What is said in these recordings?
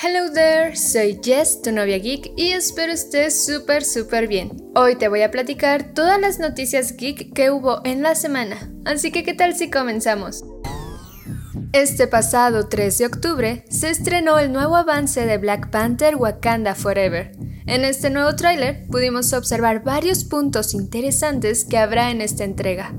Hello there, soy Jess, tu novia geek, y espero estés súper súper bien. Hoy te voy a platicar todas las noticias geek que hubo en la semana, así que ¿qué tal si comenzamos? Este pasado 3 de octubre se estrenó el nuevo avance de Black Panther Wakanda Forever. En este nuevo tráiler pudimos observar varios puntos interesantes que habrá en esta entrega,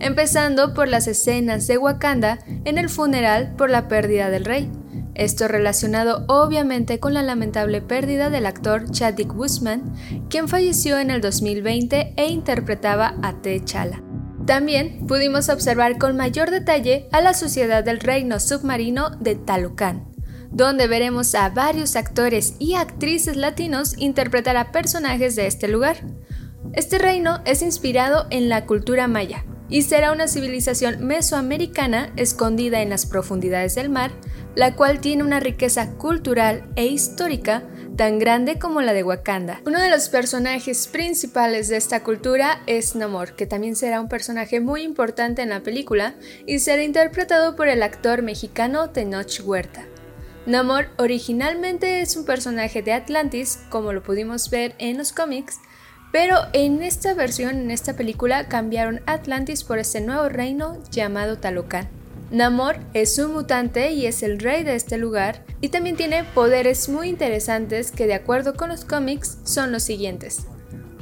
empezando por las escenas de Wakanda en el funeral por la pérdida del rey esto relacionado obviamente con la lamentable pérdida del actor Chadwick Boseman, quien falleció en el 2020 e interpretaba a T'Challa. También pudimos observar con mayor detalle a la sociedad del reino submarino de Talocan, donde veremos a varios actores y actrices latinos interpretar a personajes de este lugar. Este reino es inspirado en la cultura maya y será una civilización mesoamericana escondida en las profundidades del mar, la cual tiene una riqueza cultural e histórica tan grande como la de Wakanda. Uno de los personajes principales de esta cultura es Namor, que también será un personaje muy importante en la película y será interpretado por el actor mexicano Tenoch Huerta. Namor originalmente es un personaje de Atlantis, como lo pudimos ver en los cómics, pero en esta versión, en esta película, cambiaron Atlantis por este nuevo reino llamado Talocan. Namor es un mutante y es el rey de este lugar, y también tiene poderes muy interesantes que de acuerdo con los cómics son los siguientes.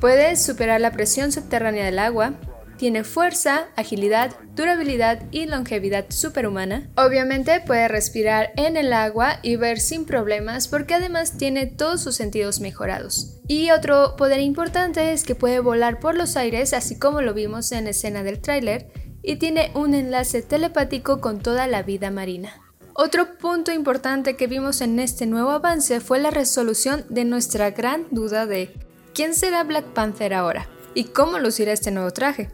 Puede superar la presión subterránea del agua, tiene fuerza, agilidad, durabilidad y longevidad superhumana. Obviamente puede respirar en el agua y ver sin problemas porque además tiene todos sus sentidos mejorados. Y otro poder importante es que puede volar por los aires así como lo vimos en escena del tráiler y tiene un enlace telepático con toda la vida marina. Otro punto importante que vimos en este nuevo avance fue la resolución de nuestra gran duda de ¿quién será Black Panther ahora? ¿Y cómo lucirá este nuevo traje?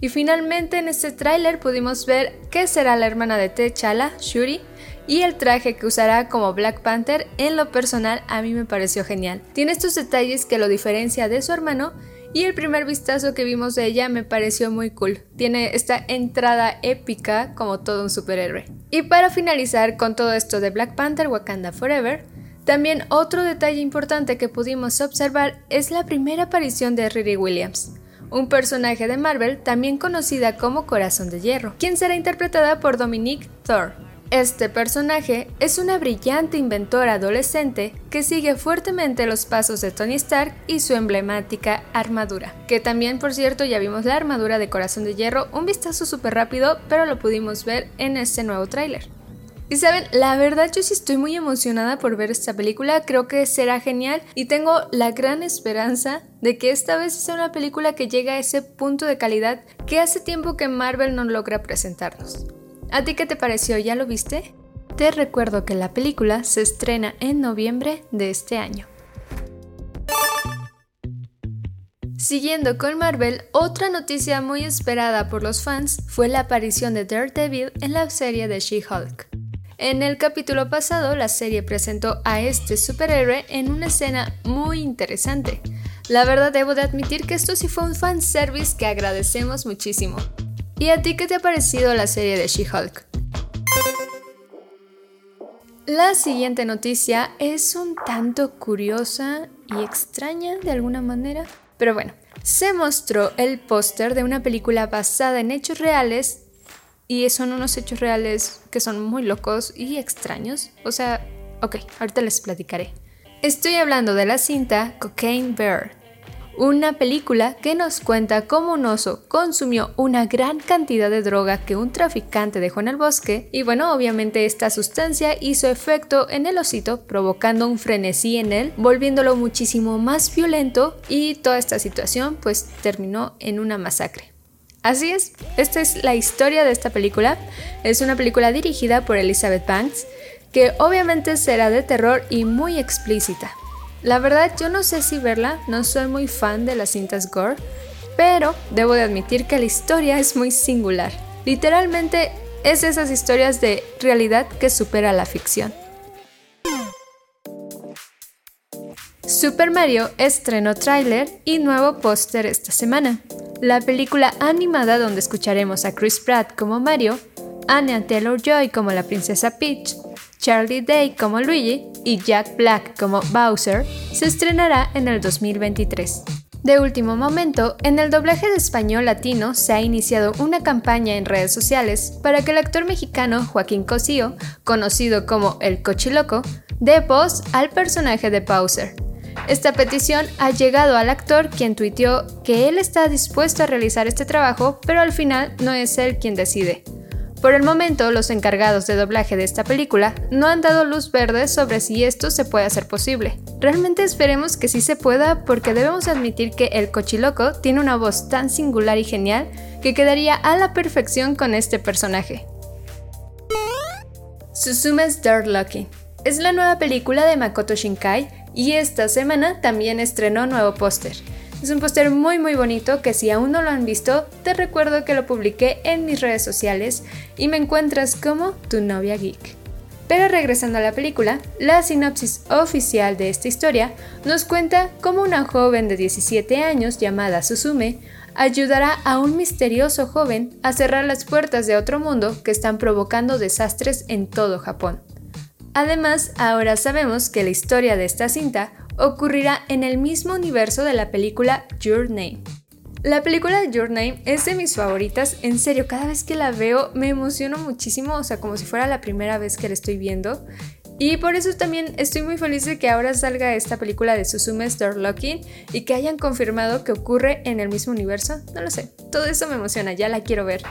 Y finalmente en este tráiler pudimos ver qué será la hermana de T'Challa, Shuri, y el traje que usará como Black Panther en lo personal a mí me pareció genial. Tiene estos detalles que lo diferencia de su hermano y el primer vistazo que vimos de ella me pareció muy cool. Tiene esta entrada épica como todo un superhéroe. Y para finalizar con todo esto de Black Panther Wakanda Forever, también otro detalle importante que pudimos observar es la primera aparición de Riri Williams, un personaje de Marvel también conocida como Corazón de Hierro, quien será interpretada por Dominique Thor. Este personaje es una brillante inventora adolescente que sigue fuertemente los pasos de Tony Stark y su emblemática armadura, que también por cierto ya vimos la armadura de Corazón de Hierro, un vistazo súper rápido, pero lo pudimos ver en este nuevo tráiler. Y saben, la verdad yo sí estoy muy emocionada por ver esta película, creo que será genial y tengo la gran esperanza de que esta vez sea una película que llegue a ese punto de calidad que hace tiempo que Marvel no logra presentarnos. ¿A ti qué te pareció? ¿Ya lo viste? Te recuerdo que la película se estrena en noviembre de este año. Siguiendo con Marvel, otra noticia muy esperada por los fans fue la aparición de Daredevil en la serie de She-Hulk. En el capítulo pasado, la serie presentó a este superhéroe en una escena muy interesante. La verdad debo de admitir que esto sí fue un fanservice que agradecemos muchísimo. ¿Y a ti qué te ha parecido la serie de She-Hulk? La siguiente noticia es un tanto curiosa y extraña de alguna manera, pero bueno, se mostró el póster de una película basada en hechos reales y son unos hechos reales que son muy locos y extraños. O sea, ok, ahorita les platicaré. Estoy hablando de la cinta Cocaine Bear, una película que nos cuenta cómo un oso consumió una gran cantidad de droga que un traficante dejó en el bosque y bueno, obviamente esta sustancia hizo efecto en el osito provocando un frenesí en él, volviéndolo muchísimo más violento y toda esta situación pues terminó en una masacre. Así es, esta es la historia de esta película. Es una película dirigida por Elizabeth Banks, que obviamente será de terror y muy explícita. La verdad yo no sé si verla, no soy muy fan de las cintas gore, pero debo de admitir que la historia es muy singular. Literalmente es esas historias de realidad que supera la ficción. Super Mario estrenó tráiler y nuevo póster esta semana. La película animada donde escucharemos a Chris Pratt como Mario, Anya Taylor-Joy como la princesa Peach, Charlie Day como Luigi y Jack Black como Bowser, se estrenará en el 2023. De último momento, en el doblaje de español latino se ha iniciado una campaña en redes sociales para que el actor mexicano Joaquín Cosío, conocido como el Cochiloco, dé voz al personaje de Bowser. Esta petición ha llegado al actor quien tuiteó que él está dispuesto a realizar este trabajo, pero al final no es él quien decide. Por el momento, los encargados de doblaje de esta película no han dado luz verde sobre si esto se puede hacer posible. Realmente esperemos que sí se pueda porque debemos admitir que el cochiloco tiene una voz tan singular y genial que quedaría a la perfección con este personaje. Suzume's Dirt Lucky es la nueva película de Makoto Shinkai y esta semana también estrenó nuevo póster. Es un póster muy muy bonito que si aún no lo han visto, te recuerdo que lo publiqué en mis redes sociales y me encuentras como tu novia geek. Pero regresando a la película, la sinopsis oficial de esta historia nos cuenta cómo una joven de 17 años llamada Suzume ayudará a un misterioso joven a cerrar las puertas de otro mundo que están provocando desastres en todo Japón. Además, ahora sabemos que la historia de esta cinta ocurrirá en el mismo universo de la película Your Name. La película Your Name es de mis favoritas, en serio, cada vez que la veo me emociono muchísimo, o sea, como si fuera la primera vez que la estoy viendo. Y por eso también estoy muy feliz de que ahora salga esta película de Suzume Star Locking y que hayan confirmado que ocurre en el mismo universo. No lo sé, todo eso me emociona, ya la quiero ver.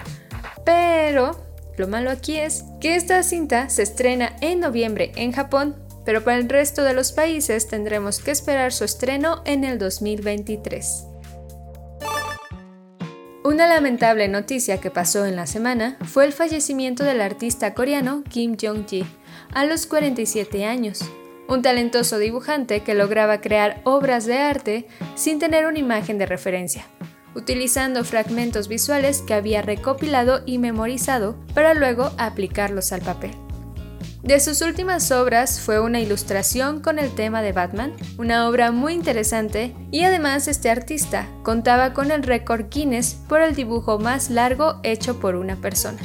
Pero lo malo aquí es que esta cinta se estrena en noviembre en Japón, pero para el resto de los países tendremos que esperar su estreno en el 2023. Una lamentable noticia que pasó en la semana fue el fallecimiento del artista coreano Kim Jong-ji a los 47 años, un talentoso dibujante que lograba crear obras de arte sin tener una imagen de referencia, utilizando fragmentos visuales que había recopilado y memorizado para luego aplicarlos al papel. De sus últimas obras fue una ilustración con el tema de Batman, una obra muy interesante y además este artista contaba con el récord Guinness por el dibujo más largo hecho por una persona.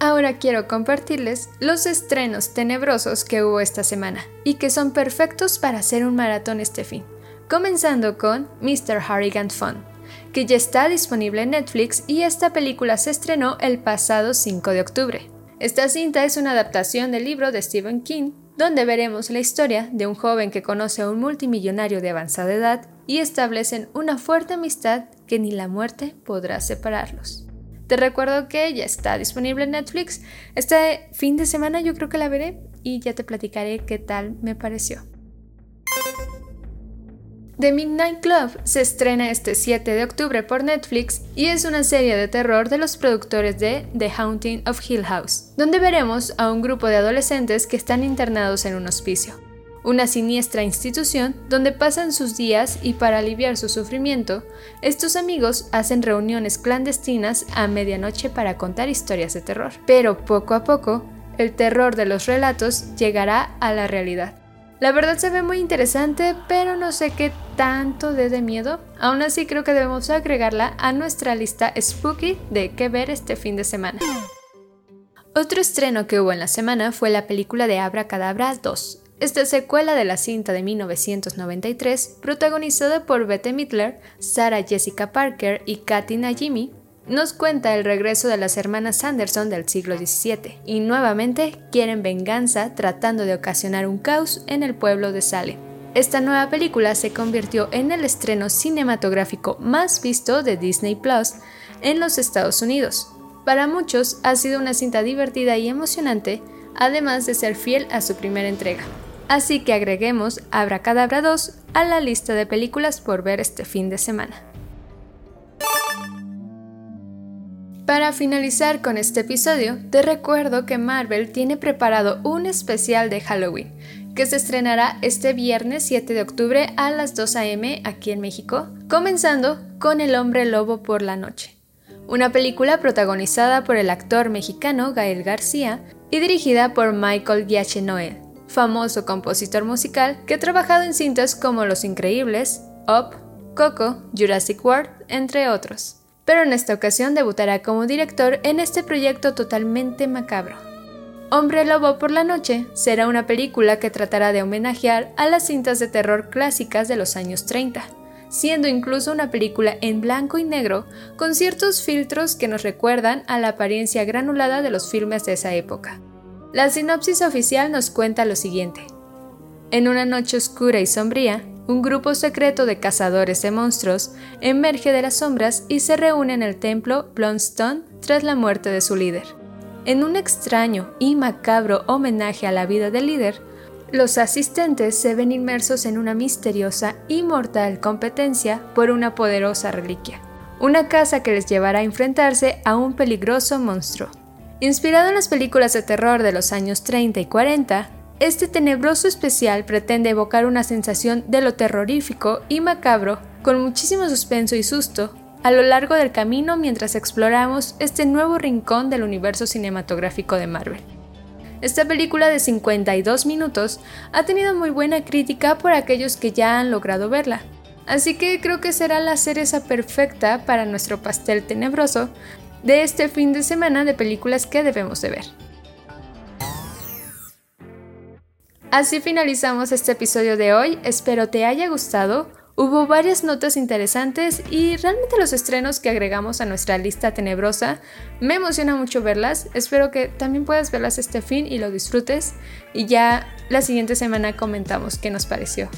Ahora quiero compartirles los estrenos tenebrosos que hubo esta semana y que son perfectos para hacer un maratón este fin, comenzando con Mr. Harrigan Fun que ya está disponible en Netflix y esta película se estrenó el pasado 5 de octubre. Esta cinta es una adaptación del libro de Stephen King, donde veremos la historia de un joven que conoce a un multimillonario de avanzada edad y establecen una fuerte amistad que ni la muerte podrá separarlos. Te recuerdo que ya está disponible en Netflix. Este fin de semana yo creo que la veré y ya te platicaré qué tal me pareció. The Midnight Club se estrena este 7 de octubre por Netflix y es una serie de terror de los productores de The Haunting of Hill House, donde veremos a un grupo de adolescentes que están internados en un hospicio, una siniestra institución donde pasan sus días y para aliviar su sufrimiento, estos amigos hacen reuniones clandestinas a medianoche para contar historias de terror. Pero poco a poco, el terror de los relatos llegará a la realidad la verdad se ve muy interesante, pero no sé qué tanto dé de miedo. Aún así creo que debemos agregarla a nuestra lista spooky de qué ver este fin de semana. Otro estreno que hubo en la semana fue la película de Abra Cadabra 2. Esta secuela de la cinta de 1993, protagonizada por Bette Midler, Sarah Jessica Parker y Kathy Najimy, nos cuenta el regreso de las hermanas Sanderson del siglo XVII y nuevamente quieren venganza tratando de ocasionar un caos en el pueblo de Salem. Esta nueva película se convirtió en el estreno cinematográfico más visto de Disney Plus en los Estados Unidos. Para muchos ha sido una cinta divertida y emocionante, además de ser fiel a su primera entrega. Así que agreguemos Abracadabra 2 a la lista de películas por ver este fin de semana. Para finalizar con este episodio, te recuerdo que Marvel tiene preparado un especial de Halloween, que se estrenará este viernes 7 de octubre a las 2 a.m. aquí en México, comenzando con El hombre lobo por la noche, una película protagonizada por el actor mexicano Gael García y dirigida por Michael Giacchino, famoso compositor musical que ha trabajado en cintas como Los Increíbles, Up, Coco, Jurassic World, entre otros pero en esta ocasión debutará como director en este proyecto totalmente macabro. Hombre Lobo por la Noche será una película que tratará de homenajear a las cintas de terror clásicas de los años 30, siendo incluso una película en blanco y negro con ciertos filtros que nos recuerdan a la apariencia granulada de los filmes de esa época. La sinopsis oficial nos cuenta lo siguiente. En una noche oscura y sombría, un grupo secreto de cazadores de monstruos emerge de las sombras y se reúne en el templo Blunstone tras la muerte de su líder. En un extraño y macabro homenaje a la vida del líder, los asistentes se ven inmersos en una misteriosa y mortal competencia por una poderosa reliquia, una casa que les llevará a enfrentarse a un peligroso monstruo. Inspirado en las películas de terror de los años 30 y 40, este tenebroso especial pretende evocar una sensación de lo terrorífico y macabro, con muchísimo suspenso y susto, a lo largo del camino mientras exploramos este nuevo rincón del universo cinematográfico de Marvel. Esta película de 52 minutos ha tenido muy buena crítica por aquellos que ya han logrado verla, así que creo que será la cereza perfecta para nuestro pastel tenebroso de este fin de semana de películas que debemos de ver. Así finalizamos este episodio de hoy, espero te haya gustado. Hubo varias notas interesantes y realmente los estrenos que agregamos a nuestra lista tenebrosa me emociona mucho verlas. Espero que también puedas verlas este fin y lo disfrutes y ya la siguiente semana comentamos qué nos pareció.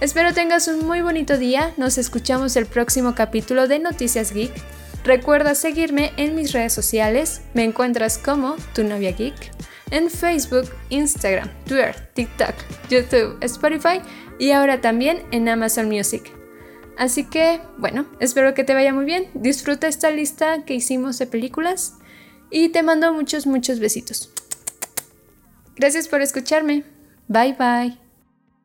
Espero tengas un muy bonito día, nos escuchamos el próximo capítulo de Noticias Geek. Recuerda seguirme en mis redes sociales, me encuentras como tu novia geek en Facebook, Instagram, Twitter, TikTok, YouTube, Spotify y ahora también en Amazon Music. Así que, bueno, espero que te vaya muy bien. Disfruta esta lista que hicimos de películas y te mando muchos, muchos besitos. Gracias por escucharme. Bye bye.